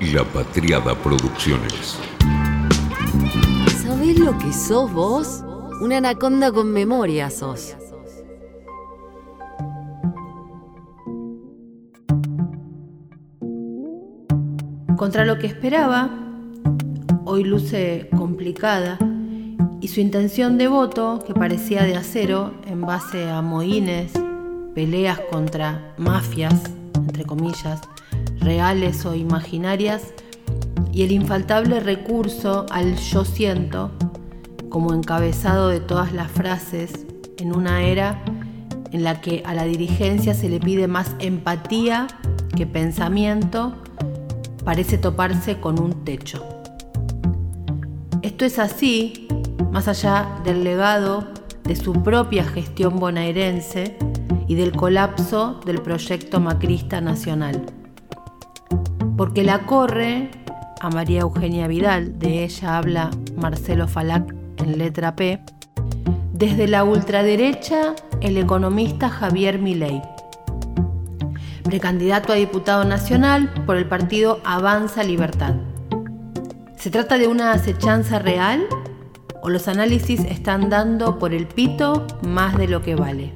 La Patriada Producciones. ¿Sabés lo que sos vos? Una anaconda con memoria sos. Contra lo que esperaba, hoy luce complicada y su intención de voto, que parecía de acero en base a moines, peleas contra mafias, entre comillas, reales o imaginarias, y el infaltable recurso al yo siento como encabezado de todas las frases en una era en la que a la dirigencia se le pide más empatía que pensamiento, parece toparse con un techo. Esto es así, más allá del legado de su propia gestión bonaerense y del colapso del proyecto macrista nacional. Porque la corre a María Eugenia Vidal, de ella habla Marcelo Falac en letra P, desde la ultraderecha el economista Javier Milei, precandidato a diputado nacional por el partido Avanza Libertad. ¿Se trata de una acechanza real o los análisis están dando por el pito más de lo que vale?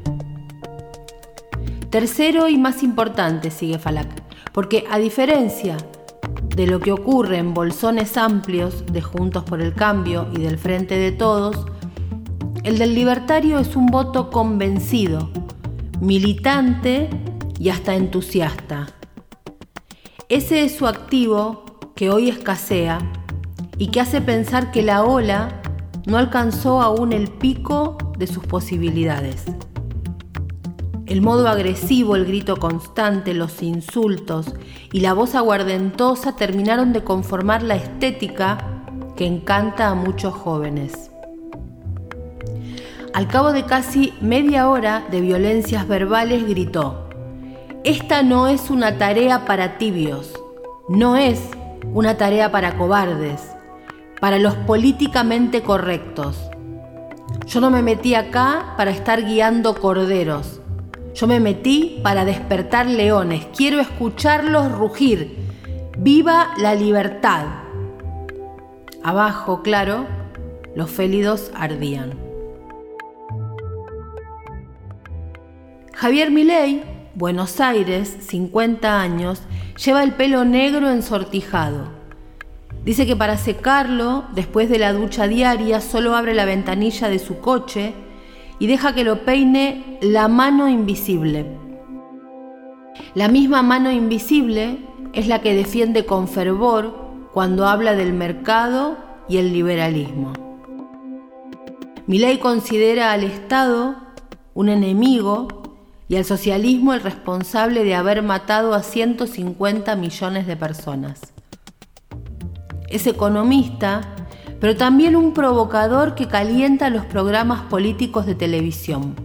Tercero y más importante, sigue Falac, porque a diferencia de lo que ocurre en bolsones amplios de Juntos por el Cambio y del Frente de Todos, el del libertario es un voto convencido, militante y hasta entusiasta. Ese es su activo que hoy escasea y que hace pensar que la ola no alcanzó aún el pico de sus posibilidades. El modo agresivo, el grito constante, los insultos y la voz aguardentosa terminaron de conformar la estética que encanta a muchos jóvenes. Al cabo de casi media hora de violencias verbales gritó, esta no es una tarea para tibios, no es una tarea para cobardes, para los políticamente correctos. Yo no me metí acá para estar guiando corderos. Yo me metí para despertar leones. Quiero escucharlos rugir. ¡Viva la libertad! Abajo, claro, los félidos ardían. Javier Milei, Buenos Aires, 50 años, lleva el pelo negro ensortijado. Dice que para secarlo, después de la ducha diaria, solo abre la ventanilla de su coche y deja que lo peine la mano invisible. La misma mano invisible es la que defiende con fervor cuando habla del mercado y el liberalismo. Milei considera al Estado un enemigo y al socialismo el responsable de haber matado a 150 millones de personas. Es economista pero también un provocador que calienta los programas políticos de televisión.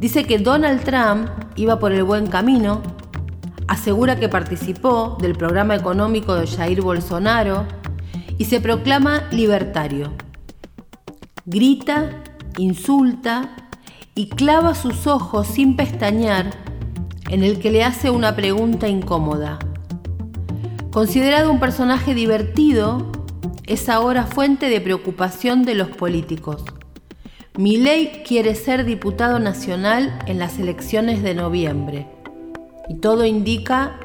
Dice que Donald Trump iba por el buen camino, asegura que participó del programa económico de Jair Bolsonaro y se proclama libertario. Grita, insulta y clava sus ojos sin pestañear en el que le hace una pregunta incómoda. Considerado un personaje divertido, es ahora fuente de preocupación de los políticos. Milei quiere ser diputado nacional en las elecciones de noviembre y todo indica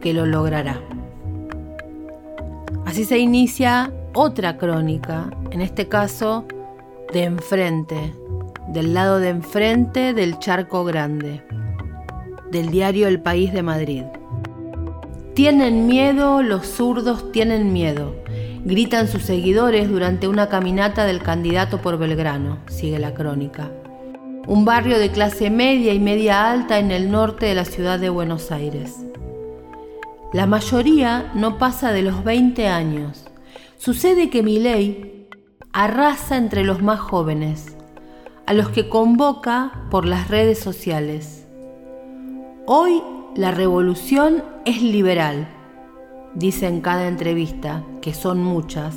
que lo logrará. Así se inicia otra crónica, en este caso de enfrente, del lado de enfrente del Charco Grande, del diario El País de Madrid. Tienen miedo, los zurdos tienen miedo gritan sus seguidores durante una caminata del candidato por Belgrano, sigue la crónica. Un barrio de clase media y media alta en el norte de la ciudad de Buenos Aires. La mayoría no pasa de los 20 años. Sucede que Milei arrasa entre los más jóvenes, a los que convoca por las redes sociales. Hoy la revolución es liberal dice en cada entrevista, que son muchas,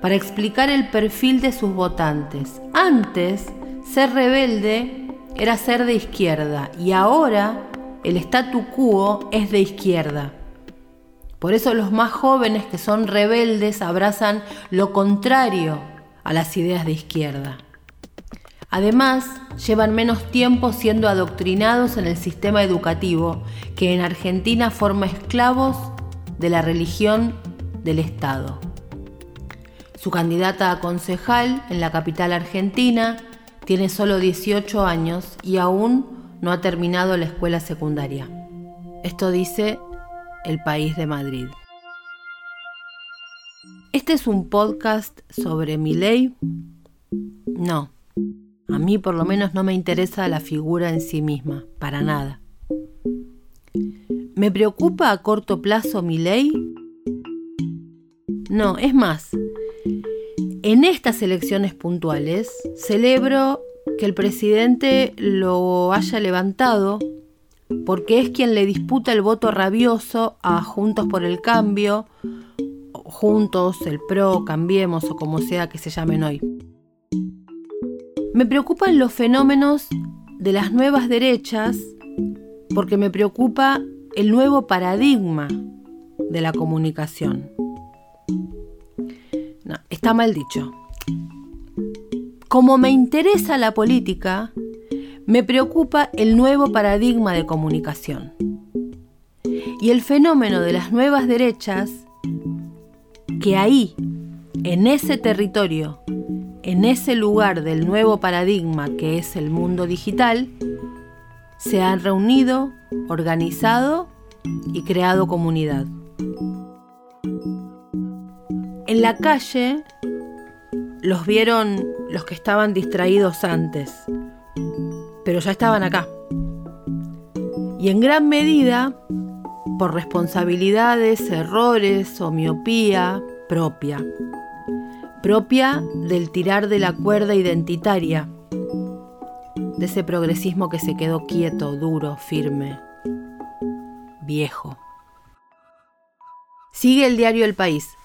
para explicar el perfil de sus votantes. Antes, ser rebelde era ser de izquierda y ahora el statu quo es de izquierda. Por eso los más jóvenes que son rebeldes abrazan lo contrario a las ideas de izquierda. Además, llevan menos tiempo siendo adoctrinados en el sistema educativo, que en Argentina forma esclavos de la religión del Estado. Su candidata a concejal en la capital argentina tiene solo 18 años y aún no ha terminado la escuela secundaria. Esto dice El País de Madrid. ¿Este es un podcast sobre mi ley? No. A mí por lo menos no me interesa la figura en sí misma, para nada. ¿Me preocupa a corto plazo mi ley? No, es más, en estas elecciones puntuales celebro que el presidente lo haya levantado porque es quien le disputa el voto rabioso a Juntos por el Cambio, Juntos, el PRO, Cambiemos o como sea que se llamen hoy. Me preocupan los fenómenos de las nuevas derechas porque me preocupa el nuevo paradigma de la comunicación. No, está mal dicho. Como me interesa la política, me preocupa el nuevo paradigma de comunicación. Y el fenómeno de las nuevas derechas, que ahí, en ese territorio, en ese lugar del nuevo paradigma que es el mundo digital, se han reunido, organizado y creado comunidad. En la calle los vieron los que estaban distraídos antes, pero ya estaban acá. Y en gran medida por responsabilidades, errores o miopía propia propia del tirar de la cuerda identitaria, de ese progresismo que se quedó quieto, duro, firme, viejo. Sigue el diario El País.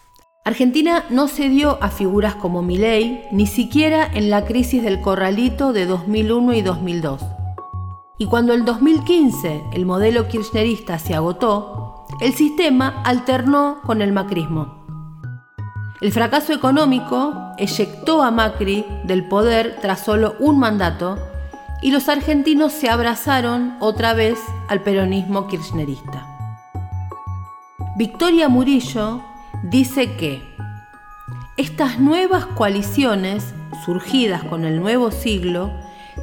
Argentina no cedió a figuras como Milei, ni siquiera en la crisis del corralito de 2001 y 2002. Y cuando el 2015 el modelo kirchnerista se agotó, el sistema alternó con el macrismo. El fracaso económico eyectó a Macri del poder tras solo un mandato y los argentinos se abrazaron otra vez al peronismo kirchnerista. Victoria Murillo dice que estas nuevas coaliciones, surgidas con el nuevo siglo,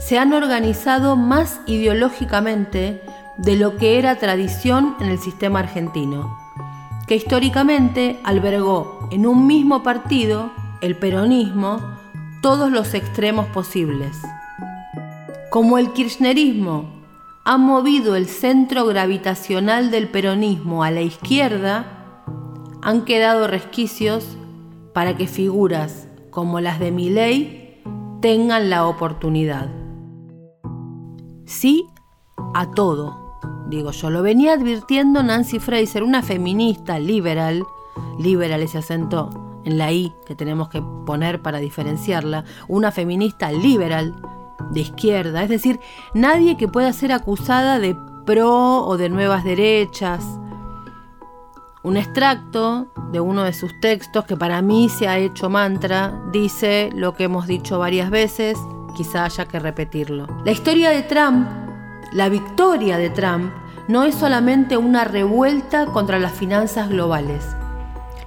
se han organizado más ideológicamente de lo que era tradición en el sistema argentino que históricamente albergó en un mismo partido, el peronismo, todos los extremos posibles. Como el kirchnerismo ha movido el centro gravitacional del peronismo a la izquierda, han quedado resquicios para que figuras como las de Milei tengan la oportunidad. Sí a todo digo yo. Lo venía advirtiendo Nancy Fraser, una feminista liberal, liberal ese acento en la I que tenemos que poner para diferenciarla, una feminista liberal de izquierda, es decir, nadie que pueda ser acusada de pro o de nuevas derechas. Un extracto de uno de sus textos que para mí se ha hecho mantra dice lo que hemos dicho varias veces, quizá haya que repetirlo. La historia de Trump, la victoria de Trump, no es solamente una revuelta contra las finanzas globales.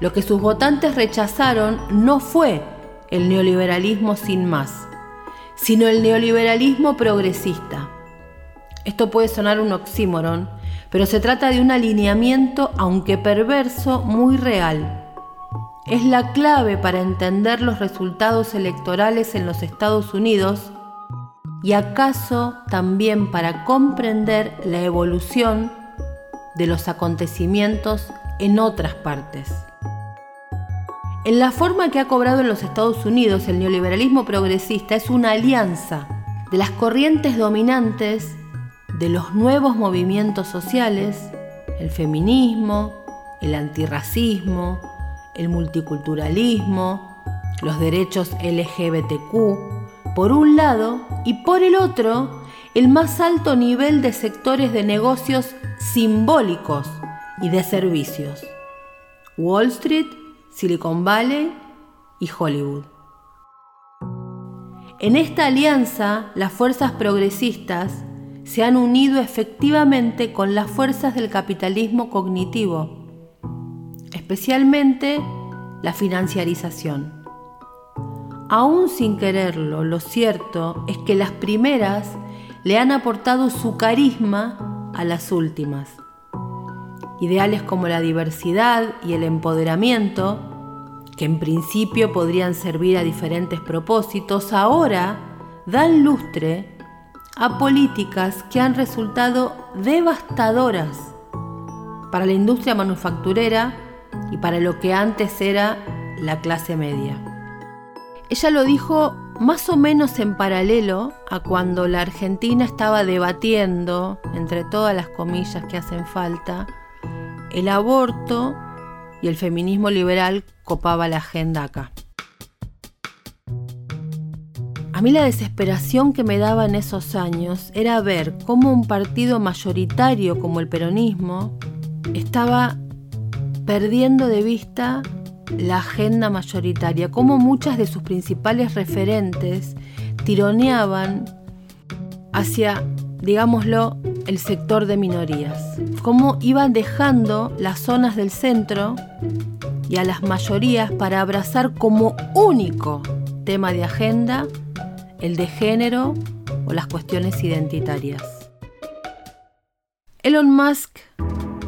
Lo que sus votantes rechazaron no fue el neoliberalismo sin más, sino el neoliberalismo progresista. Esto puede sonar un oxímoron, pero se trata de un alineamiento, aunque perverso, muy real. Es la clave para entender los resultados electorales en los Estados Unidos y acaso también para comprender la evolución de los acontecimientos en otras partes. En la forma que ha cobrado en los Estados Unidos el neoliberalismo progresista es una alianza de las corrientes dominantes de los nuevos movimientos sociales, el feminismo, el antirracismo, el multiculturalismo, los derechos LGBTQ, por un lado, y por el otro, el más alto nivel de sectores de negocios simbólicos y de servicios. Wall Street, Silicon Valley y Hollywood. En esta alianza, las fuerzas progresistas se han unido efectivamente con las fuerzas del capitalismo cognitivo, especialmente la financiarización. Aún sin quererlo, lo cierto es que las primeras le han aportado su carisma a las últimas. Ideales como la diversidad y el empoderamiento, que en principio podrían servir a diferentes propósitos, ahora dan lustre a políticas que han resultado devastadoras para la industria manufacturera y para lo que antes era la clase media. Ella lo dijo más o menos en paralelo a cuando la Argentina estaba debatiendo, entre todas las comillas que hacen falta, el aborto y el feminismo liberal copaba la agenda acá. A mí la desesperación que me daba en esos años era ver cómo un partido mayoritario como el peronismo estaba perdiendo de vista la agenda mayoritaria, cómo muchas de sus principales referentes tironeaban hacia, digámoslo, el sector de minorías, cómo iban dejando las zonas del centro y a las mayorías para abrazar como único tema de agenda el de género o las cuestiones identitarias. Elon Musk,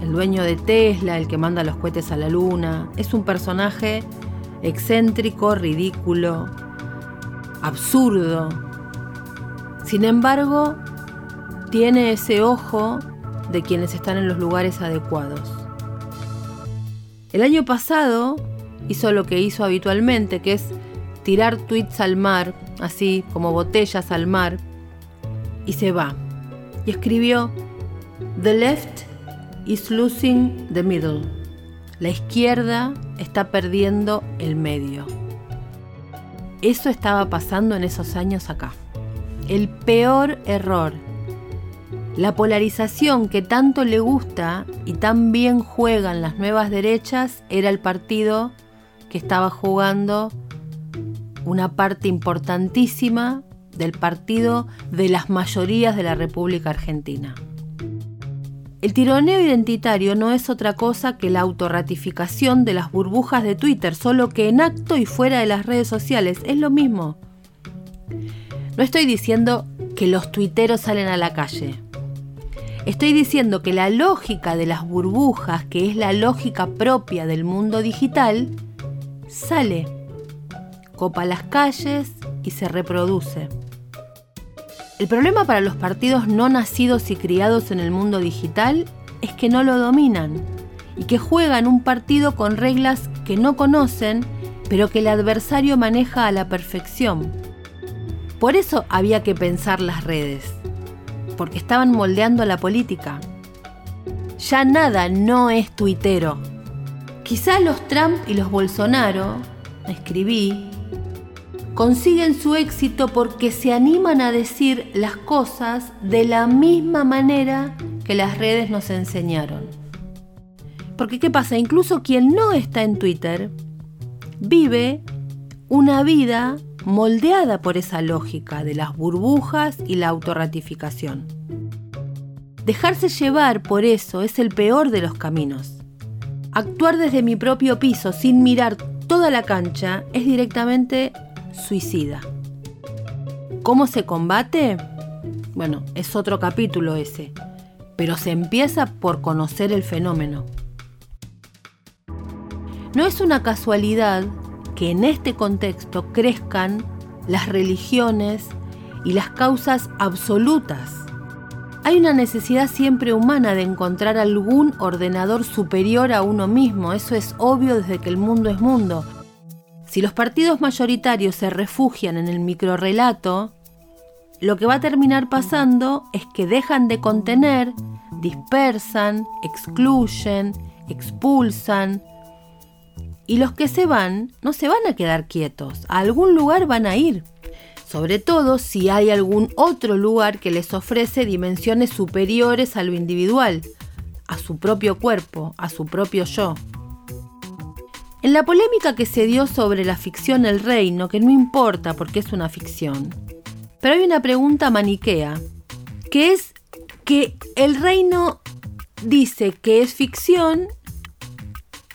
el dueño de Tesla, el que manda los cohetes a la luna, es un personaje excéntrico, ridículo, absurdo. Sin embargo, tiene ese ojo de quienes están en los lugares adecuados. El año pasado hizo lo que hizo habitualmente, que es tirar tweets al mar, así como botellas al mar, y se va. Y escribió, The left is losing the middle. La izquierda está perdiendo el medio. Eso estaba pasando en esos años acá. El peor error la polarización que tanto le gusta y tan bien juegan las nuevas derechas era el partido que estaba jugando una parte importantísima del partido de las mayorías de la República Argentina. El tironeo identitario no es otra cosa que la autorratificación de las burbujas de Twitter, solo que en acto y fuera de las redes sociales. Es lo mismo. No estoy diciendo que los tuiteros salen a la calle. Estoy diciendo que la lógica de las burbujas, que es la lógica propia del mundo digital, sale, copa las calles y se reproduce. El problema para los partidos no nacidos y criados en el mundo digital es que no lo dominan y que juegan un partido con reglas que no conocen, pero que el adversario maneja a la perfección. Por eso había que pensar las redes porque estaban moldeando la política. Ya nada no es tuitero. Quizá los Trump y los Bolsonaro, escribí, consiguen su éxito porque se animan a decir las cosas de la misma manera que las redes nos enseñaron. Porque ¿qué pasa? Incluso quien no está en Twitter vive una vida moldeada por esa lógica de las burbujas y la autorratificación. Dejarse llevar por eso es el peor de los caminos. Actuar desde mi propio piso sin mirar toda la cancha es directamente suicida. ¿Cómo se combate? Bueno, es otro capítulo ese, pero se empieza por conocer el fenómeno. No es una casualidad que en este contexto crezcan las religiones y las causas absolutas. Hay una necesidad siempre humana de encontrar algún ordenador superior a uno mismo, eso es obvio desde que el mundo es mundo. Si los partidos mayoritarios se refugian en el microrelato, lo que va a terminar pasando es que dejan de contener, dispersan, excluyen, expulsan, y los que se van no se van a quedar quietos, a algún lugar van a ir. Sobre todo si hay algún otro lugar que les ofrece dimensiones superiores a lo individual, a su propio cuerpo, a su propio yo. En la polémica que se dio sobre la ficción El Reino, que no importa porque es una ficción, pero hay una pregunta maniquea, que es que el reino dice que es ficción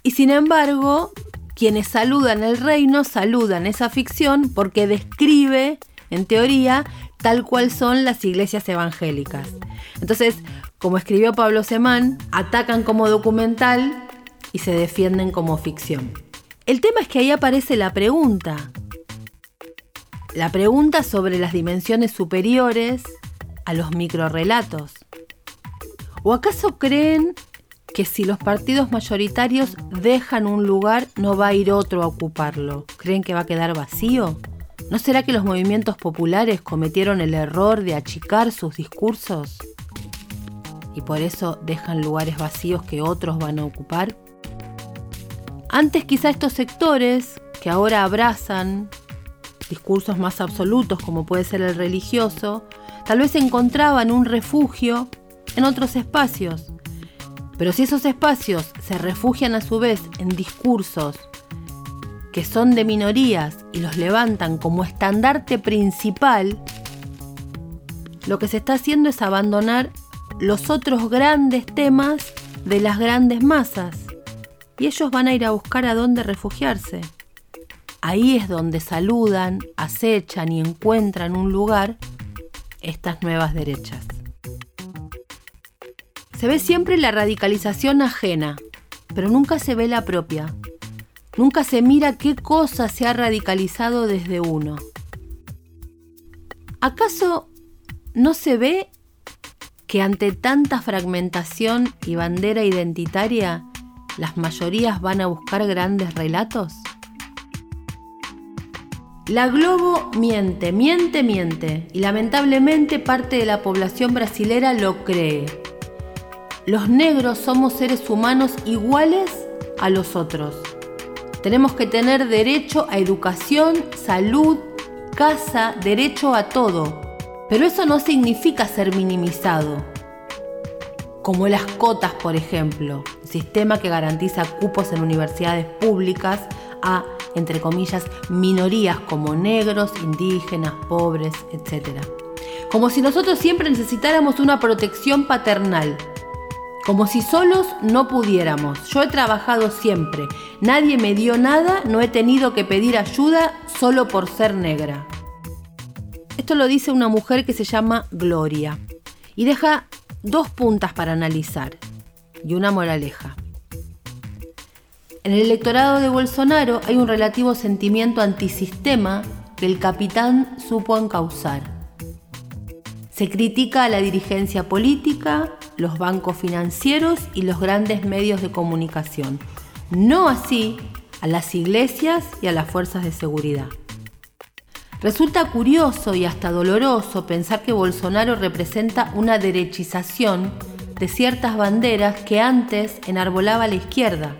y sin embargo quienes saludan el reino saludan esa ficción porque describe, en teoría, tal cual son las iglesias evangélicas. Entonces, como escribió Pablo Semán, atacan como documental y se defienden como ficción. El tema es que ahí aparece la pregunta. La pregunta sobre las dimensiones superiores a los microrelatos. ¿O acaso creen que si los partidos mayoritarios dejan un lugar no va a ir otro a ocuparlo? ¿Creen que va a quedar vacío? ¿No será que los movimientos populares cometieron el error de achicar sus discursos? ¿Y por eso dejan lugares vacíos que otros van a ocupar? Antes quizá estos sectores, que ahora abrazan discursos más absolutos como puede ser el religioso, tal vez encontraban un refugio en otros espacios. Pero si esos espacios se refugian a su vez en discursos que son de minorías y los levantan como estandarte principal, lo que se está haciendo es abandonar los otros grandes temas de las grandes masas. Y ellos van a ir a buscar a dónde refugiarse. Ahí es donde saludan, acechan y encuentran un lugar estas nuevas derechas. Se ve siempre la radicalización ajena, pero nunca se ve la propia. Nunca se mira qué cosa se ha radicalizado desde uno. ¿Acaso no se ve que ante tanta fragmentación y bandera identitaria, las mayorías van a buscar grandes relatos? La Globo miente, miente, miente, y lamentablemente parte de la población brasilera lo cree. Los negros somos seres humanos iguales a los otros. Tenemos que tener derecho a educación, salud, casa, derecho a todo. Pero eso no significa ser minimizado. Como las cotas, por ejemplo, sistema que garantiza cupos en universidades públicas a, entre comillas, minorías como negros, indígenas, pobres, etc. Como si nosotros siempre necesitáramos una protección paternal como si solos no pudiéramos. Yo he trabajado siempre. Nadie me dio nada, no he tenido que pedir ayuda solo por ser negra. Esto lo dice una mujer que se llama Gloria y deja dos puntas para analizar y una moraleja. En el electorado de Bolsonaro hay un relativo sentimiento antisistema que el capitán supo encauzar. Se critica a la dirigencia política, los bancos financieros y los grandes medios de comunicación. No así a las iglesias y a las fuerzas de seguridad. Resulta curioso y hasta doloroso pensar que Bolsonaro representa una derechización de ciertas banderas que antes enarbolaba la izquierda.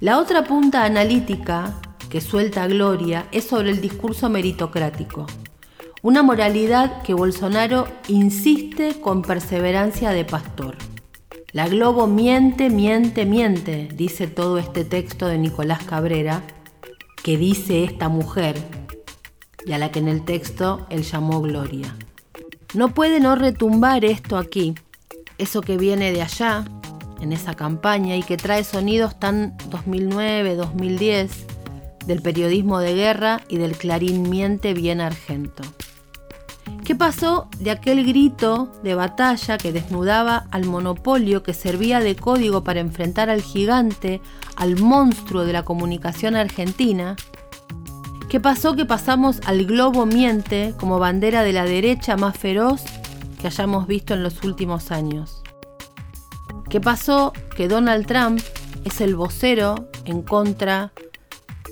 La otra punta analítica que suelta Gloria es sobre el discurso meritocrático. Una moralidad que Bolsonaro insiste con perseverancia de pastor. La Globo miente, miente, miente, dice todo este texto de Nicolás Cabrera, que dice esta mujer, y a la que en el texto él llamó Gloria. No puede no retumbar esto aquí, eso que viene de allá, en esa campaña, y que trae sonidos tan 2009, 2010, del periodismo de guerra y del clarín miente bien argento. ¿Qué pasó de aquel grito de batalla que desnudaba al monopolio que servía de código para enfrentar al gigante, al monstruo de la comunicación argentina? ¿Qué pasó que pasamos al globo miente como bandera de la derecha más feroz que hayamos visto en los últimos años? ¿Qué pasó que Donald Trump es el vocero en contra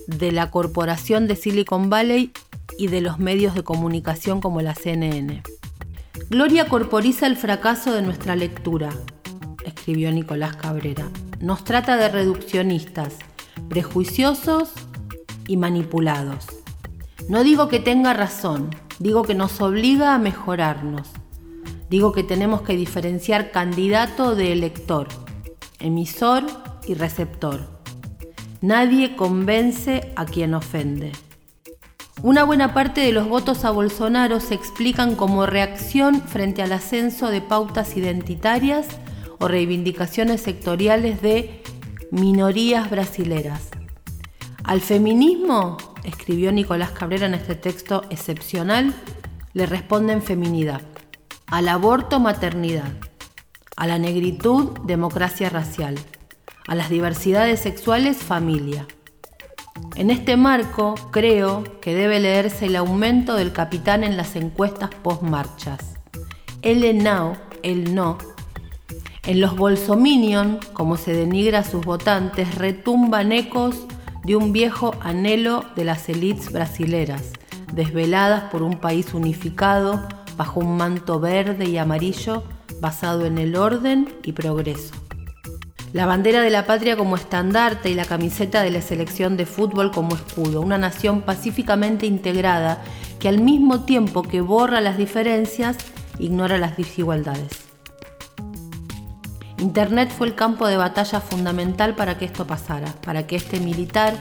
de la corporación de Silicon Valley y de los medios de comunicación como la CNN. Gloria corporiza el fracaso de nuestra lectura, escribió Nicolás Cabrera. Nos trata de reduccionistas, prejuiciosos y manipulados. No digo que tenga razón, digo que nos obliga a mejorarnos. Digo que tenemos que diferenciar candidato de elector, emisor y receptor. Nadie convence a quien ofende. Una buena parte de los votos a Bolsonaro se explican como reacción frente al ascenso de pautas identitarias o reivindicaciones sectoriales de minorías brasileras. Al feminismo, escribió Nicolás Cabrera en este texto excepcional, le responden feminidad. Al aborto, maternidad. A la negritud, democracia racial. A las diversidades sexuales, familia. En este marco, creo que debe leerse el aumento del capitán en las encuestas post-marchas. El now, el no. En los Bolsominion, como se denigra a sus votantes, retumban ecos de un viejo anhelo de las élites brasileras, desveladas por un país unificado bajo un manto verde y amarillo basado en el orden y progreso. La bandera de la patria como estandarte y la camiseta de la selección de fútbol como escudo, una nación pacíficamente integrada que al mismo tiempo que borra las diferencias, ignora las desigualdades. Internet fue el campo de batalla fundamental para que esto pasara, para que este militar,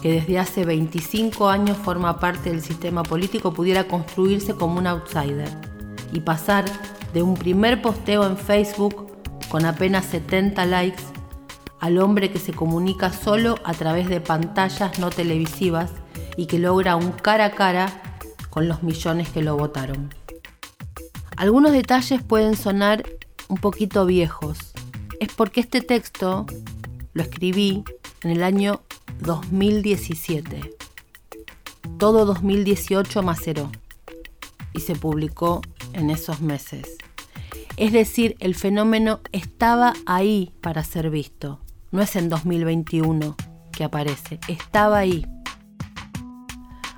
que desde hace 25 años forma parte del sistema político, pudiera construirse como un outsider y pasar de un primer posteo en Facebook con apenas 70 likes, al hombre que se comunica solo a través de pantallas no televisivas y que logra un cara a cara con los millones que lo votaron. Algunos detalles pueden sonar un poquito viejos. Es porque este texto lo escribí en el año 2017. Todo 2018 maceró y se publicó en esos meses. Es decir, el fenómeno estaba ahí para ser visto. No es en 2021 que aparece, estaba ahí.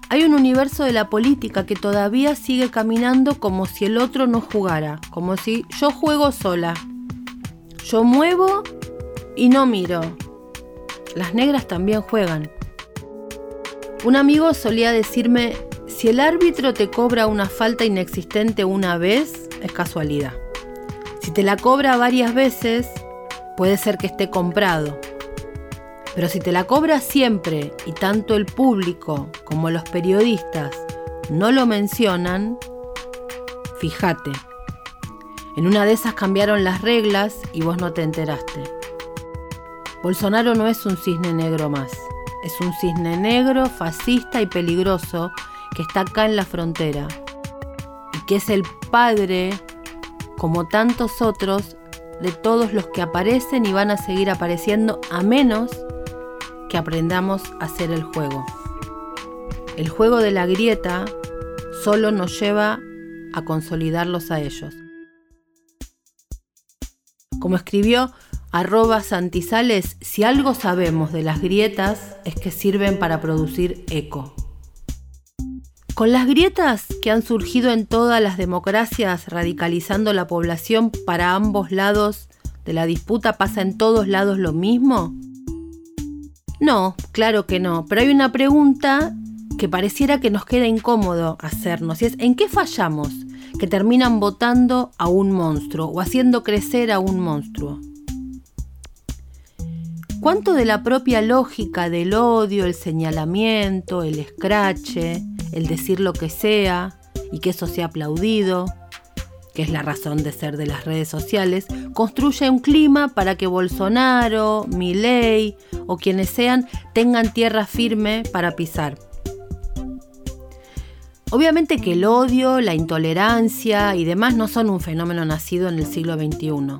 Hay un universo de la política que todavía sigue caminando como si el otro no jugara, como si yo juego sola. Yo muevo y no miro. Las negras también juegan. Un amigo solía decirme, si el árbitro te cobra una falta inexistente una vez, es casualidad. Si te la cobra varias veces, puede ser que esté comprado. Pero si te la cobra siempre y tanto el público como los periodistas no lo mencionan, fíjate. En una de esas cambiaron las reglas y vos no te enteraste. Bolsonaro no es un cisne negro más. Es un cisne negro, fascista y peligroso que está acá en la frontera. Y que es el padre como tantos otros, de todos los que aparecen y van a seguir apareciendo a menos que aprendamos a hacer el juego. El juego de la grieta solo nos lleva a consolidarlos a ellos. Como escribió arroba Santizales, si algo sabemos de las grietas es que sirven para producir eco. Con las grietas que han surgido en todas las democracias radicalizando la población para ambos lados de la disputa, ¿pasa en todos lados lo mismo? No, claro que no, pero hay una pregunta que pareciera que nos queda incómodo hacernos y es ¿en qué fallamos? Que terminan votando a un monstruo o haciendo crecer a un monstruo. ¿Cuánto de la propia lógica del odio, el señalamiento, el escrache, el decir lo que sea y que eso sea aplaudido, que es la razón de ser de las redes sociales, construye un clima para que Bolsonaro, Milei o quienes sean tengan tierra firme para pisar. Obviamente que el odio, la intolerancia y demás no son un fenómeno nacido en el siglo XXI.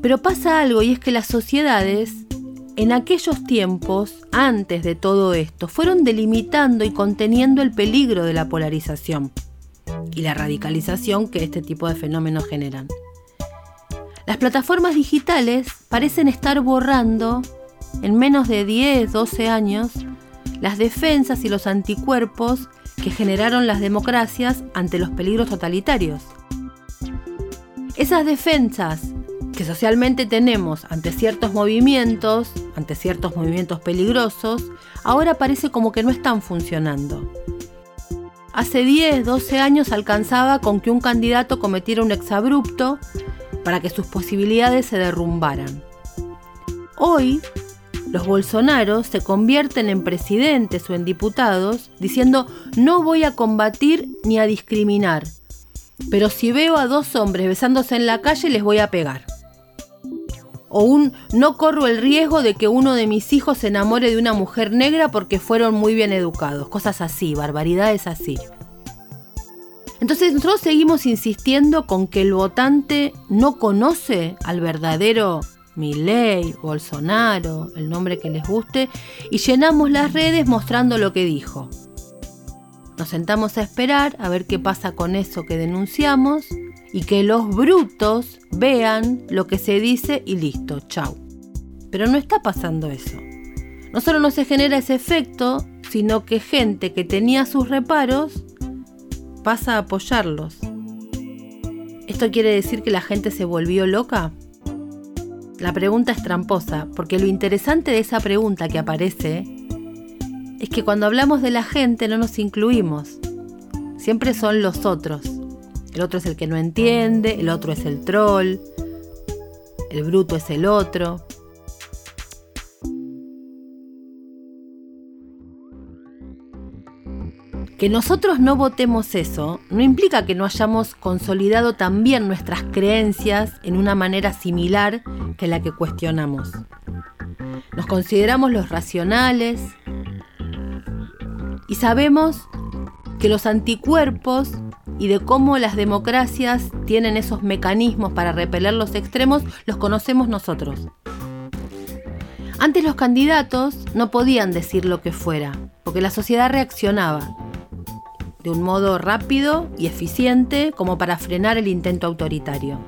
Pero pasa algo y es que las sociedades en aquellos tiempos, antes de todo esto, fueron delimitando y conteniendo el peligro de la polarización y la radicalización que este tipo de fenómenos generan. Las plataformas digitales parecen estar borrando, en menos de 10, 12 años, las defensas y los anticuerpos que generaron las democracias ante los peligros totalitarios. Esas defensas que socialmente tenemos ante ciertos movimientos, ante ciertos movimientos peligrosos, ahora parece como que no están funcionando. Hace 10, 12 años alcanzaba con que un candidato cometiera un exabrupto para que sus posibilidades se derrumbaran. Hoy, los Bolsonaros se convierten en presidentes o en diputados diciendo no voy a combatir ni a discriminar, pero si veo a dos hombres besándose en la calle les voy a pegar. O un no corro el riesgo de que uno de mis hijos se enamore de una mujer negra porque fueron muy bien educados. Cosas así, barbaridades así. Entonces nosotros seguimos insistiendo con que el votante no conoce al verdadero Milley, Bolsonaro, el nombre que les guste, y llenamos las redes mostrando lo que dijo. Nos sentamos a esperar a ver qué pasa con eso que denunciamos y que los brutos vean lo que se dice y listo, chau. Pero no está pasando eso. No solo no se genera ese efecto, sino que gente que tenía sus reparos pasa a apoyarlos. ¿Esto quiere decir que la gente se volvió loca? La pregunta es tramposa, porque lo interesante de esa pregunta que aparece es que cuando hablamos de la gente no nos incluimos. Siempre son los otros. El otro es el que no entiende, el otro es el troll, el bruto es el otro. Que nosotros no votemos eso no implica que no hayamos consolidado también nuestras creencias en una manera similar que la que cuestionamos. Nos consideramos los racionales, y sabemos que los anticuerpos y de cómo las democracias tienen esos mecanismos para repeler los extremos, los conocemos nosotros. Antes los candidatos no podían decir lo que fuera, porque la sociedad reaccionaba de un modo rápido y eficiente como para frenar el intento autoritario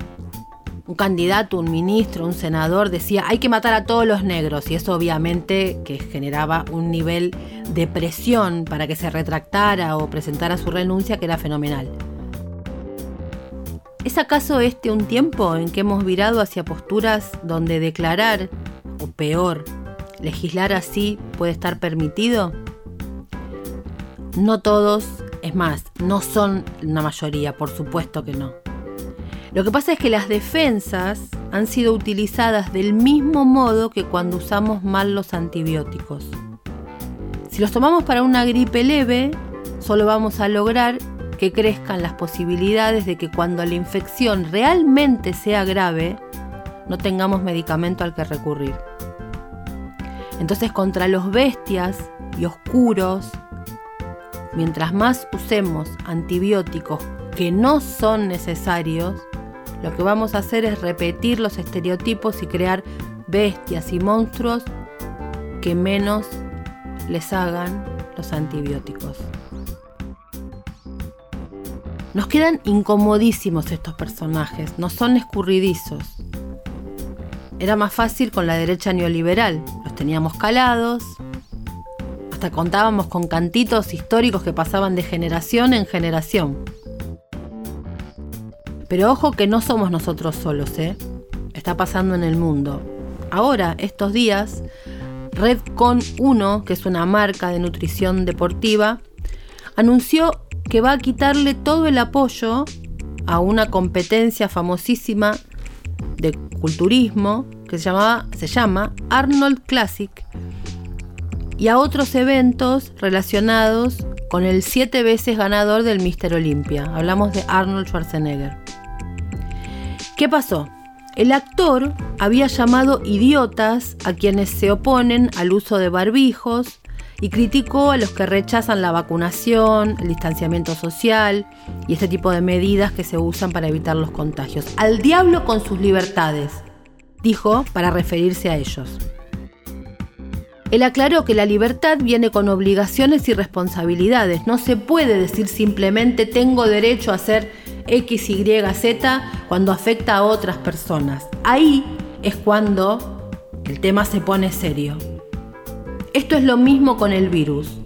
un candidato, un ministro, un senador decía hay que matar a todos los negros y eso obviamente que generaba un nivel de presión para que se retractara o presentara su renuncia que era fenomenal. ¿Es acaso este un tiempo en que hemos virado hacia posturas donde declarar, o peor, legislar así puede estar permitido? No todos, es más, no son una mayoría, por supuesto que no. Lo que pasa es que las defensas han sido utilizadas del mismo modo que cuando usamos mal los antibióticos. Si los tomamos para una gripe leve, solo vamos a lograr que crezcan las posibilidades de que cuando la infección realmente sea grave, no tengamos medicamento al que recurrir. Entonces contra los bestias y oscuros, mientras más usemos antibióticos que no son necesarios, lo que vamos a hacer es repetir los estereotipos y crear bestias y monstruos que menos les hagan los antibióticos. Nos quedan incomodísimos estos personajes, no son escurridizos. Era más fácil con la derecha neoliberal, los teníamos calados, hasta contábamos con cantitos históricos que pasaban de generación en generación. Pero ojo que no somos nosotros solos, ¿eh? Está pasando en el mundo. Ahora, estos días, Redcon 1, que es una marca de nutrición deportiva, anunció que va a quitarle todo el apoyo a una competencia famosísima de culturismo que se, llamaba, se llama Arnold Classic y a otros eventos relacionados con el siete veces ganador del Mister Olympia. Hablamos de Arnold Schwarzenegger. ¿Qué pasó? El actor había llamado idiotas a quienes se oponen al uso de barbijos y criticó a los que rechazan la vacunación, el distanciamiento social y este tipo de medidas que se usan para evitar los contagios. Al diablo con sus libertades, dijo para referirse a ellos. Él aclaró que la libertad viene con obligaciones y responsabilidades. No se puede decir simplemente tengo derecho a ser X, Y, Z cuando afecta a otras personas. Ahí es cuando el tema se pone serio. Esto es lo mismo con el virus.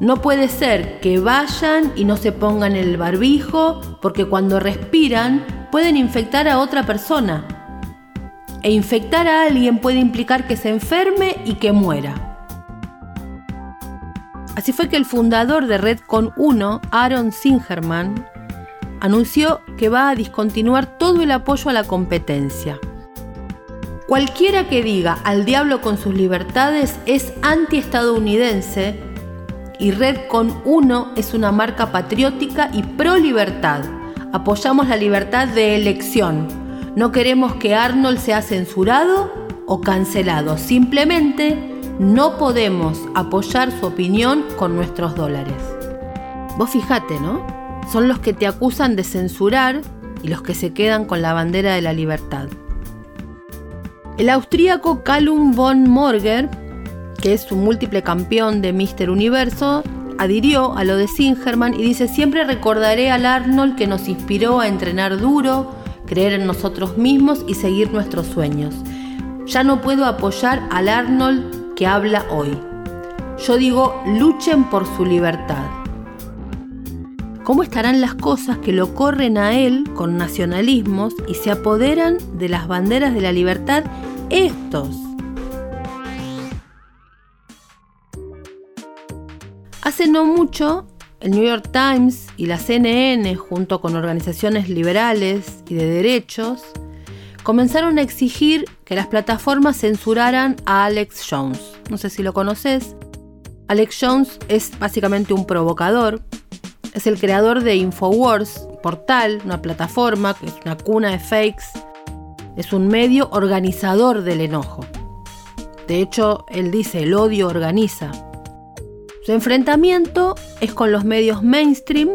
No puede ser que vayan y no se pongan el barbijo porque cuando respiran pueden infectar a otra persona. E infectar a alguien puede implicar que se enferme y que muera. Así fue que el fundador de Redcon 1, Aaron Singerman, anunció que va a discontinuar todo el apoyo a la competencia. Cualquiera que diga al diablo con sus libertades es antiestadounidense y Red con Uno es una marca patriótica y pro libertad. Apoyamos la libertad de elección. No queremos que Arnold sea censurado o cancelado. Simplemente no podemos apoyar su opinión con nuestros dólares. Vos fijate, ¿no? Son los que te acusan de censurar y los que se quedan con la bandera de la libertad. El austríaco Callum von Morger que es un múltiple campeón de Mister Universo, adhirió a lo de Singerman y dice, siempre recordaré al Arnold que nos inspiró a entrenar duro, creer en nosotros mismos y seguir nuestros sueños. Ya no puedo apoyar al Arnold que habla hoy. Yo digo, luchen por su libertad. ¿Cómo estarán las cosas que lo corren a él con nacionalismos y se apoderan de las banderas de la libertad estos? Hace no mucho, el New York Times y la CNN, junto con organizaciones liberales y de derechos, comenzaron a exigir que las plataformas censuraran a Alex Jones. No sé si lo conoces. Alex Jones es básicamente un provocador. Es el creador de Infowars, portal, una plataforma que es una cuna de fakes. Es un medio organizador del enojo. De hecho, él dice, el odio organiza. Su enfrentamiento es con los medios mainstream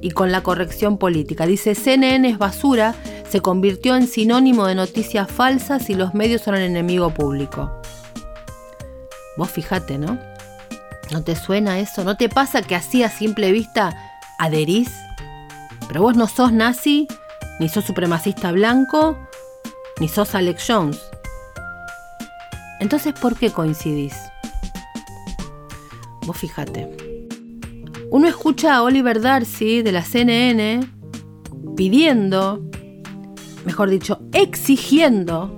y con la corrección política. Dice, CNN es basura, se convirtió en sinónimo de noticias falsas y los medios son el enemigo público. Vos fijate, ¿no? ¿No te suena eso? ¿No te pasa que así a simple vista adherís? Pero vos no sos nazi, ni sos supremacista blanco, ni sos Alex Jones. Entonces, ¿por qué coincidís? Fíjate. Uno escucha a Oliver Darcy de la CNN pidiendo, mejor dicho, exigiendo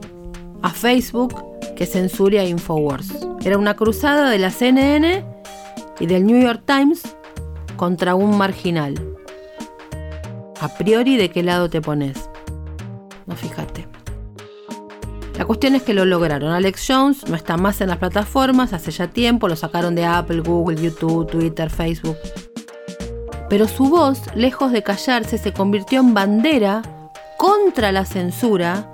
a Facebook que censure a Infowars. Era una cruzada de la CNN y del New York Times contra un marginal. A priori, ¿de qué lado te pones? No fíjate. Cuestión es que lo lograron. Alex Jones no está más en las plataformas hace ya tiempo, lo sacaron de Apple, Google, YouTube, Twitter, Facebook. Pero su voz, lejos de callarse, se convirtió en bandera contra la censura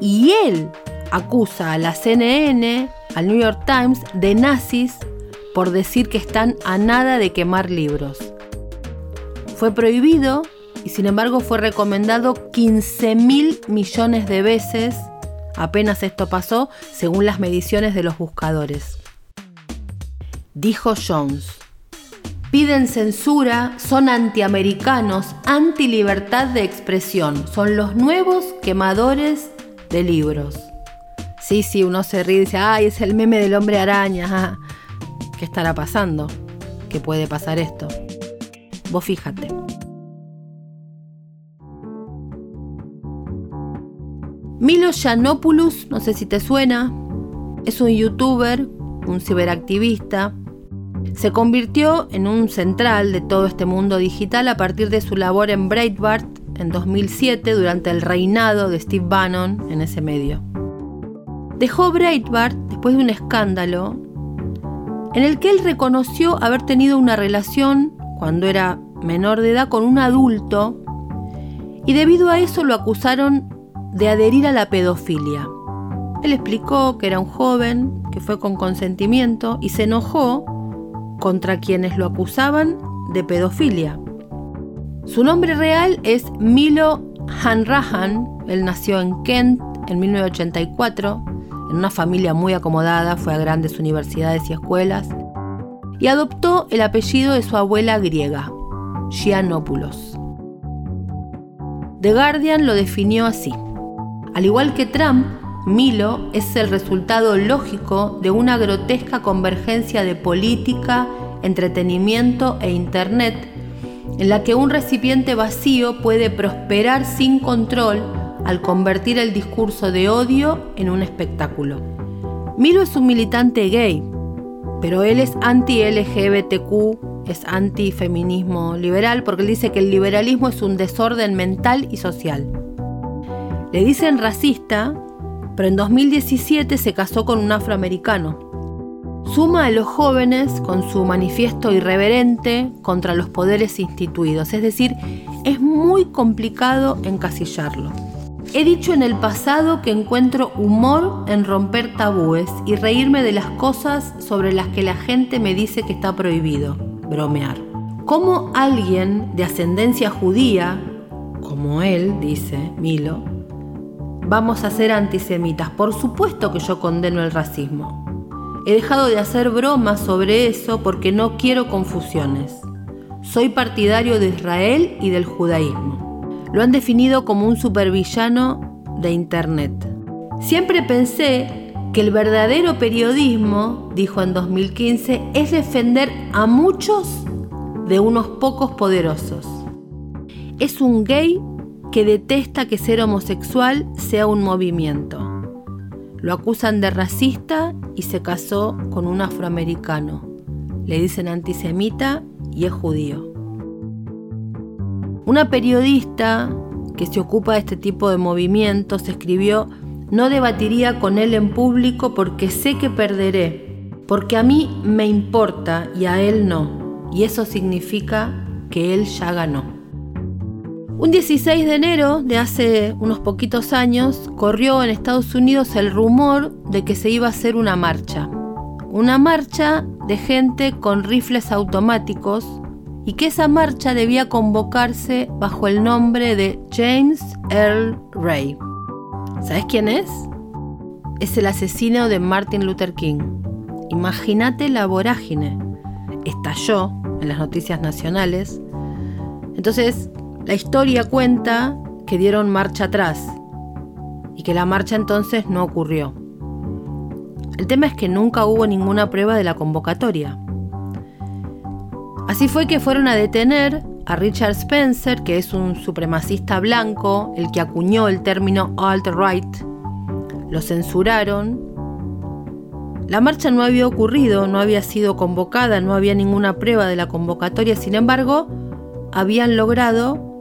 y él acusa a la CNN, al New York Times, de nazis por decir que están a nada de quemar libros. Fue prohibido y sin embargo fue recomendado 15 mil millones de veces Apenas esto pasó, según las mediciones de los buscadores. Dijo Jones. Piden censura, son antiamericanos, anti-libertad de expresión, son los nuevos quemadores de libros. Sí, sí, uno se ríe y dice, ay, es el meme del hombre araña. ¿Qué estará pasando? ¿Qué puede pasar esto? Vos fíjate. Milo Yiannopoulos, no sé si te suena, es un youtuber, un ciberactivista. Se convirtió en un central de todo este mundo digital a partir de su labor en Breitbart en 2007 durante el reinado de Steve Bannon en ese medio. Dejó Breitbart después de un escándalo en el que él reconoció haber tenido una relación cuando era menor de edad con un adulto y debido a eso lo acusaron de adherir a la pedofilia. Él explicó que era un joven, que fue con consentimiento y se enojó contra quienes lo acusaban de pedofilia. Su nombre real es Milo Hanrahan, él nació en Kent en 1984, en una familia muy acomodada, fue a grandes universidades y escuelas, y adoptó el apellido de su abuela griega, Giannopoulos. The Guardian lo definió así. Al igual que Trump, Milo es el resultado lógico de una grotesca convergencia de política, entretenimiento e Internet, en la que un recipiente vacío puede prosperar sin control al convertir el discurso de odio en un espectáculo. Milo es un militante gay, pero él es anti-LGBTQ, es anti-feminismo liberal, porque él dice que el liberalismo es un desorden mental y social. Le dicen racista pero en 2017 se casó con un afroamericano. Suma a los jóvenes con su manifiesto irreverente contra los poderes instituidos, es decir, es muy complicado encasillarlo. He dicho en el pasado que encuentro humor en romper tabúes y reírme de las cosas sobre las que la gente me dice que está prohibido, bromear. ¿Cómo alguien de ascendencia judía, como él, dice Milo, vamos a ser antisemitas? Por supuesto que yo condeno el racismo. He dejado de hacer bromas sobre eso porque no quiero confusiones. Soy partidario de Israel y del judaísmo. Lo han definido como un supervillano de Internet. Siempre pensé que el verdadero periodismo, dijo en 2015, es defender a muchos de unos pocos poderosos. Es un gay que detesta que ser homosexual sea un movimiento. Lo acusan de racista y se casó con un afroamericano. Le dicen antisemita y es judío. Una periodista que se ocupa de este tipo de movimientos escribió, no debatiría con él en público porque sé que perderé, porque a mí me importa y a él no, y eso significa que él ya ganó. Un 16 de enero de hace unos poquitos años corrió en Estados Unidos el rumor de que se iba a hacer una marcha. Una marcha de gente con rifles automáticos y que esa marcha debía convocarse bajo el nombre de James Earl Ray. ¿Sabes quién es? Es el asesino de Martin Luther King. Imagínate la vorágine. Estalló en las noticias nacionales. Entonces, la historia cuenta que dieron marcha atrás y que la marcha entonces no ocurrió. El tema es que nunca hubo ninguna prueba de la convocatoria. Así fue que fueron a detener a Richard Spencer, que es un supremacista blanco, el que acuñó el término alt-right. Lo censuraron. La marcha no había ocurrido, no había sido convocada, no había ninguna prueba de la convocatoria, sin embargo, habían logrado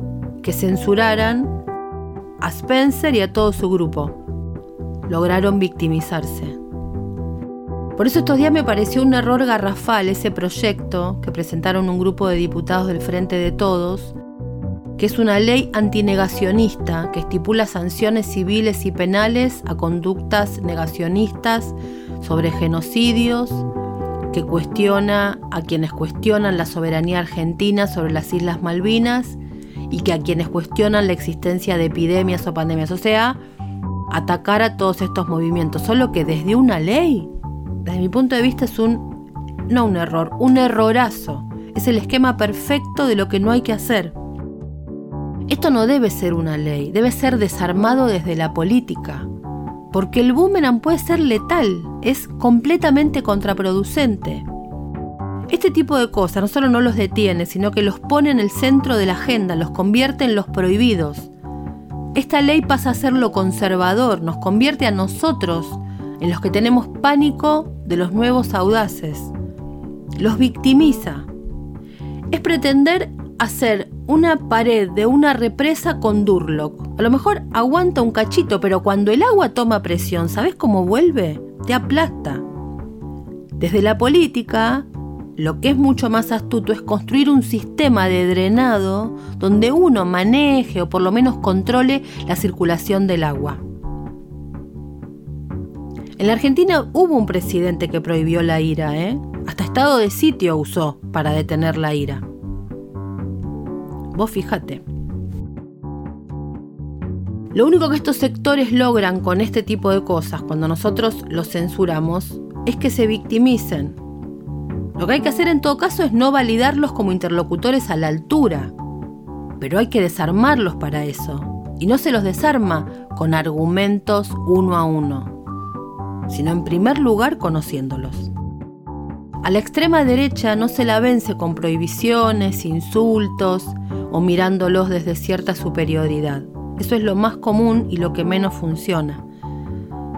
que censuraran a Spencer y a todo su grupo. Lograron victimizarse. Por eso estos días me pareció un error garrafal ese proyecto que presentaron un grupo de diputados del Frente de Todos, que es una ley antinegacionista que estipula sanciones civiles y penales a conductas negacionistas sobre genocidios, que cuestiona a quienes cuestionan la soberanía argentina sobre las Islas Malvinas y que a quienes cuestionan la existencia de epidemias o pandemias, o sea, atacar a todos estos movimientos, solo que desde una ley, desde mi punto de vista es un, no un error, un errorazo, es el esquema perfecto de lo que no hay que hacer. Esto no debe ser una ley, debe ser desarmado desde la política, porque el boomerang puede ser letal, es completamente contraproducente. Este tipo de cosas no solo no los detiene, sino que los pone en el centro de la agenda, los convierte en los prohibidos. Esta ley pasa a ser lo conservador, nos convierte a nosotros en los que tenemos pánico de los nuevos audaces. Los victimiza. Es pretender hacer una pared de una represa con Durlock. A lo mejor aguanta un cachito, pero cuando el agua toma presión, ¿sabes cómo vuelve? Te aplasta. Desde la política lo que es mucho más astuto es construir un sistema de drenado donde uno maneje o por lo menos controle la circulación del agua. En la Argentina hubo un presidente que prohibió la ira, ¿eh? Hasta estado de sitio usó para detener la ira. Vos fíjate. Lo único que estos sectores logran con este tipo de cosas, cuando nosotros los censuramos, es que se victimicen, lo que hay que hacer en todo caso es no validarlos como interlocutores a la altura, pero hay que desarmarlos para eso. Y no se los desarma con argumentos uno a uno, sino en primer lugar conociéndolos. A la extrema derecha no se la vence con prohibiciones, insultos o mirándolos desde cierta superioridad. Eso es lo más común y lo que menos funciona.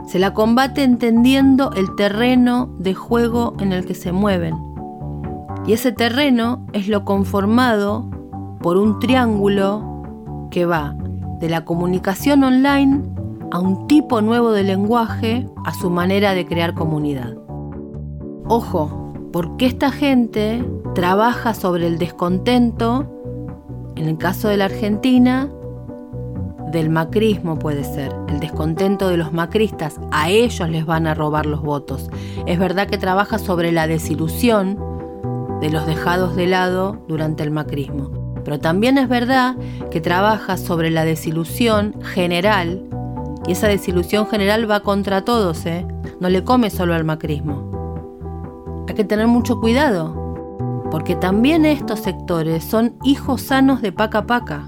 Se la combate entendiendo el terreno de juego en el que se mueven y ese terreno es lo conformado por un triángulo que va de la comunicación online a un tipo nuevo de lenguaje, a su manera de crear comunidad. Ojo, porque esta gente trabaja sobre el descontento, en el caso de la Argentina, del macrismo puede ser, el descontento de los macristas, a ellos les van a robar los votos. Es verdad que trabaja sobre la desilusión de los dejados de lado durante el macrismo, pero también es verdad que trabaja sobre la desilusión general, y esa desilusión general va contra todos, ¿eh? no le come solo al macrismo. Hay que tener mucho cuidado, porque también estos sectores son hijos sanos de paca paca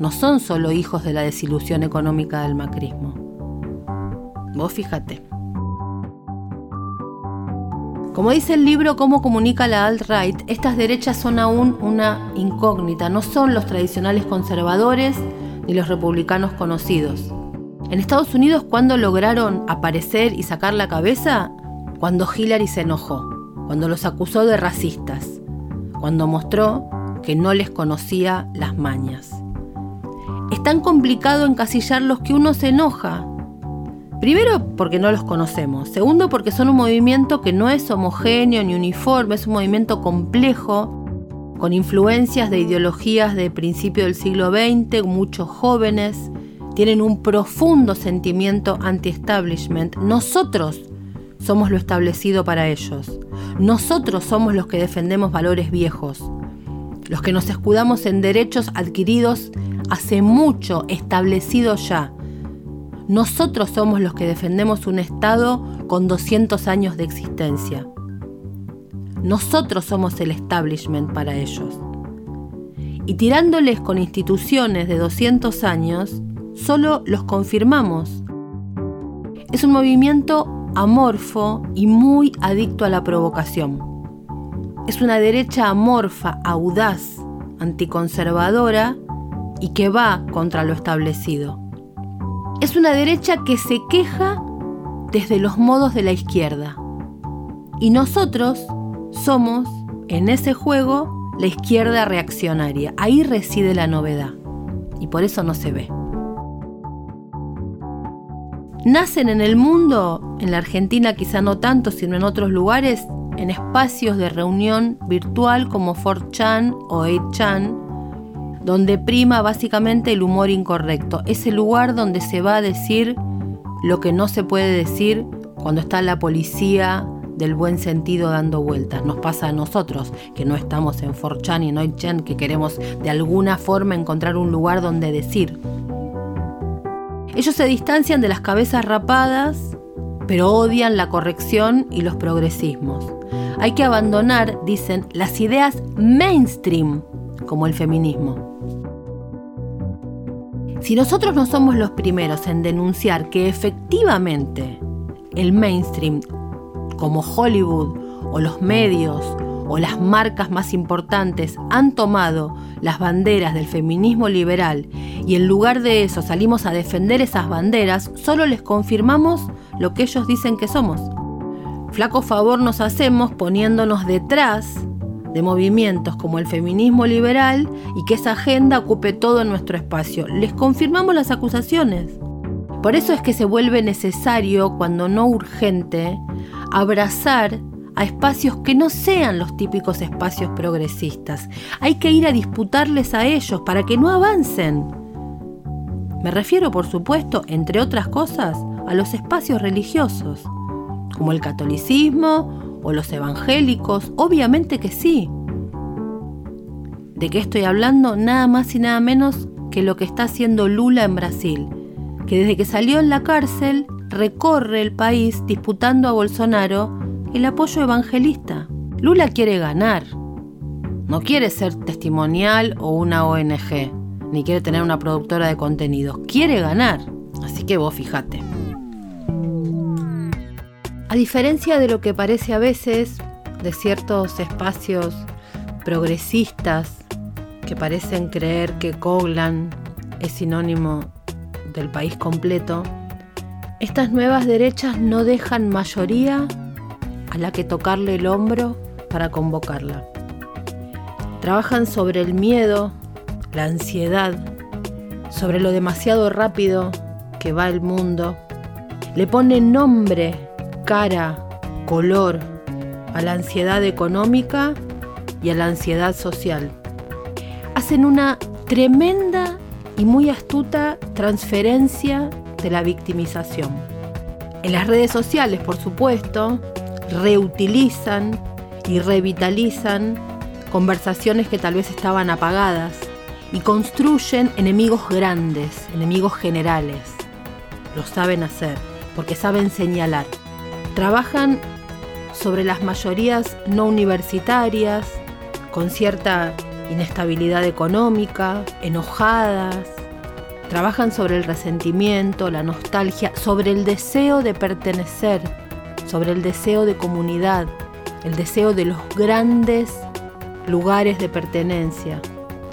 no son solo hijos de la desilusión económica del macrismo. Vos fíjate. Como dice el libro Cómo comunica la alt-right, estas derechas son aún una incógnita, no son los tradicionales conservadores ni los republicanos conocidos. En Estados Unidos, ¿cuándo lograron aparecer y sacar la cabeza? Cuando Hillary se enojó, cuando los acusó de racistas, cuando mostró que no les conocía las mañas. Es tan complicado encasillar los que uno se enoja. Primero porque no los conocemos. Segundo porque son un movimiento que no es homogéneo ni uniforme, es un movimiento complejo, con influencias de ideologías de principio del siglo XX, muchos jóvenes tienen un profundo sentimiento anti-establishment. Nosotros somos lo establecido para ellos. Nosotros somos los que defendemos valores viejos, los que nos escudamos en derechos adquiridos hace mucho establecido ya. Nosotros somos los que defendemos un Estado con 200 años de existencia. Nosotros somos el establishment para ellos. Y tirándoles con instituciones de 200 años, solo los confirmamos. Es un movimiento amorfo y muy adicto a la provocación. Es una derecha amorfa, audaz, anticonservadora y que va contra lo establecido. Es una derecha que se queja desde los modos de la izquierda. Y nosotros somos, en ese juego, la izquierda reaccionaria. Ahí reside la novedad. Y por eso no se ve. Nacen en el mundo, en la Argentina quizá no tanto, sino en otros lugares, en espacios de reunión virtual como 4chan o 8chan, donde prima básicamente el humor incorrecto. Es el lugar donde se va a decir lo que no se puede decir cuando está la policía del buen sentido dando vueltas. Nos pasa a nosotros, que no estamos en Forchan y en que queremos de alguna forma encontrar un lugar donde decir. Ellos se distancian de las cabezas rapadas, pero odian la corrección y los progresismos. Hay que abandonar, dicen, las ideas mainstream, como el feminismo. Si nosotros no somos los primeros en denunciar que efectivamente el mainstream, como Hollywood o los medios o las marcas más importantes han tomado las banderas del feminismo liberal y en lugar de eso salimos a defender esas banderas, solo les confirmamos lo que ellos dicen que somos. Flaco favor nos hacemos poniéndonos detrás de movimientos como el feminismo liberal y que esa agenda ocupe todo nuestro espacio. Les confirmamos las acusaciones. Por eso es que se vuelve necesario, cuando no urgente, abrazar a espacios que no sean los típicos espacios progresistas. Hay que ir a disputarles a ellos para que no avancen. Me refiero, por supuesto, entre otras cosas, a los espacios religiosos, como el catolicismo o los evangélicos? Obviamente que sí. ¿De qué estoy hablando? Nada más y nada menos que lo que está haciendo Lula en Brasil, que desde que salió en la cárcel recorre el país disputando a Bolsonaro el apoyo evangelista. Lula quiere ganar, no quiere ser testimonial o una ONG, ni quiere tener una productora de contenidos, quiere ganar. Así que vos fijate. A diferencia de lo que parece a veces de ciertos espacios progresistas que parecen creer que Coglan es sinónimo del país completo, estas nuevas derechas no dejan mayoría a la que tocarle el hombro para convocarla. Trabajan sobre el miedo, la ansiedad, sobre lo demasiado rápido que va el mundo, le pone nombre, cara, color a la ansiedad económica y a la ansiedad social. Hacen una tremenda y muy astuta transferencia de la victimización. En las redes sociales, por supuesto, reutilizan y revitalizan conversaciones que tal vez estaban apagadas y construyen enemigos grandes, enemigos generales. Lo saben hacer, porque saben señalar. Trabajan sobre las mayorías no universitarias, con cierta inestabilidad económica, enojadas. Trabajan sobre el resentimiento, la nostalgia, sobre el deseo de pertenecer, sobre el deseo de comunidad, el deseo de los grandes lugares de pertenencia.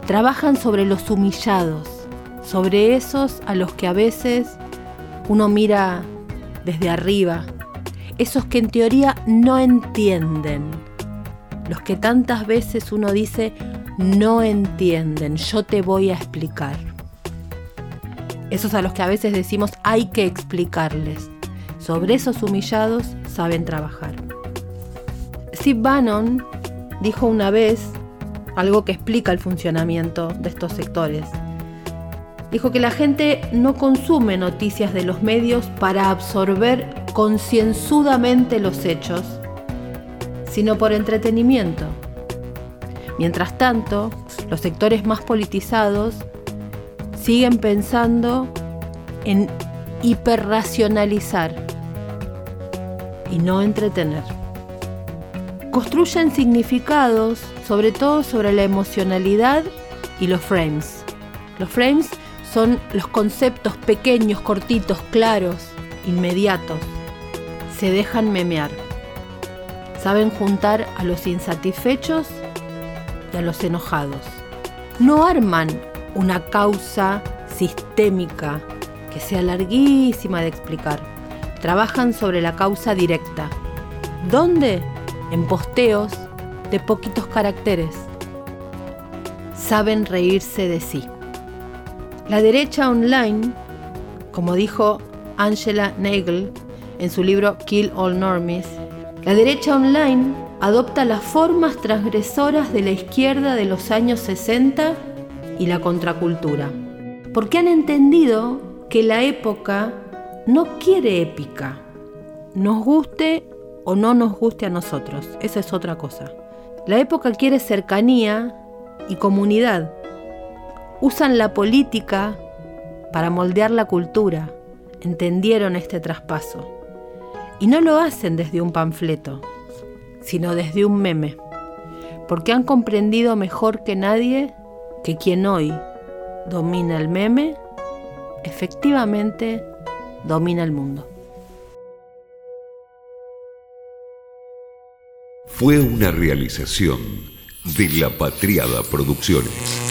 Trabajan sobre los humillados, sobre esos a los que a veces uno mira desde arriba, esos que en teoría no entienden, los que tantas veces uno dice no entienden, yo te voy a explicar. Esos a los que a veces decimos hay que explicarles. Sobre esos humillados saben trabajar. Steve Bannon dijo una vez algo que explica el funcionamiento de estos sectores. Dijo que la gente no consume noticias de los medios para absorber concienzudamente los hechos, sino por entretenimiento. Mientras tanto, los sectores más politizados siguen pensando en hiperracionalizar y no entretener. Construyen significados, sobre todo sobre la emocionalidad y los frames. Los frames son los conceptos pequeños, cortitos, claros, inmediatos. Se dejan memear. Saben juntar a los insatisfechos y a los enojados. No arman una causa sistémica que sea larguísima de explicar. Trabajan sobre la causa directa. ¿Dónde? En posteos de poquitos caracteres. Saben reírse de sí. La derecha online, como dijo Angela Nagel en su libro Kill All Normies, la derecha online adopta las formas transgresoras de la izquierda de los años 60 y la contracultura, porque han entendido que la época no quiere épica, nos guste o no nos guste a nosotros, esa es otra cosa. La época quiere cercanía y comunidad. Usan la política para moldear la cultura, entendieron este traspaso. Y no lo hacen desde un panfleto, sino desde un meme, porque han comprendido mejor que nadie que quien hoy domina el meme, efectivamente domina el mundo. Fue una realización de La Patriada Producciones.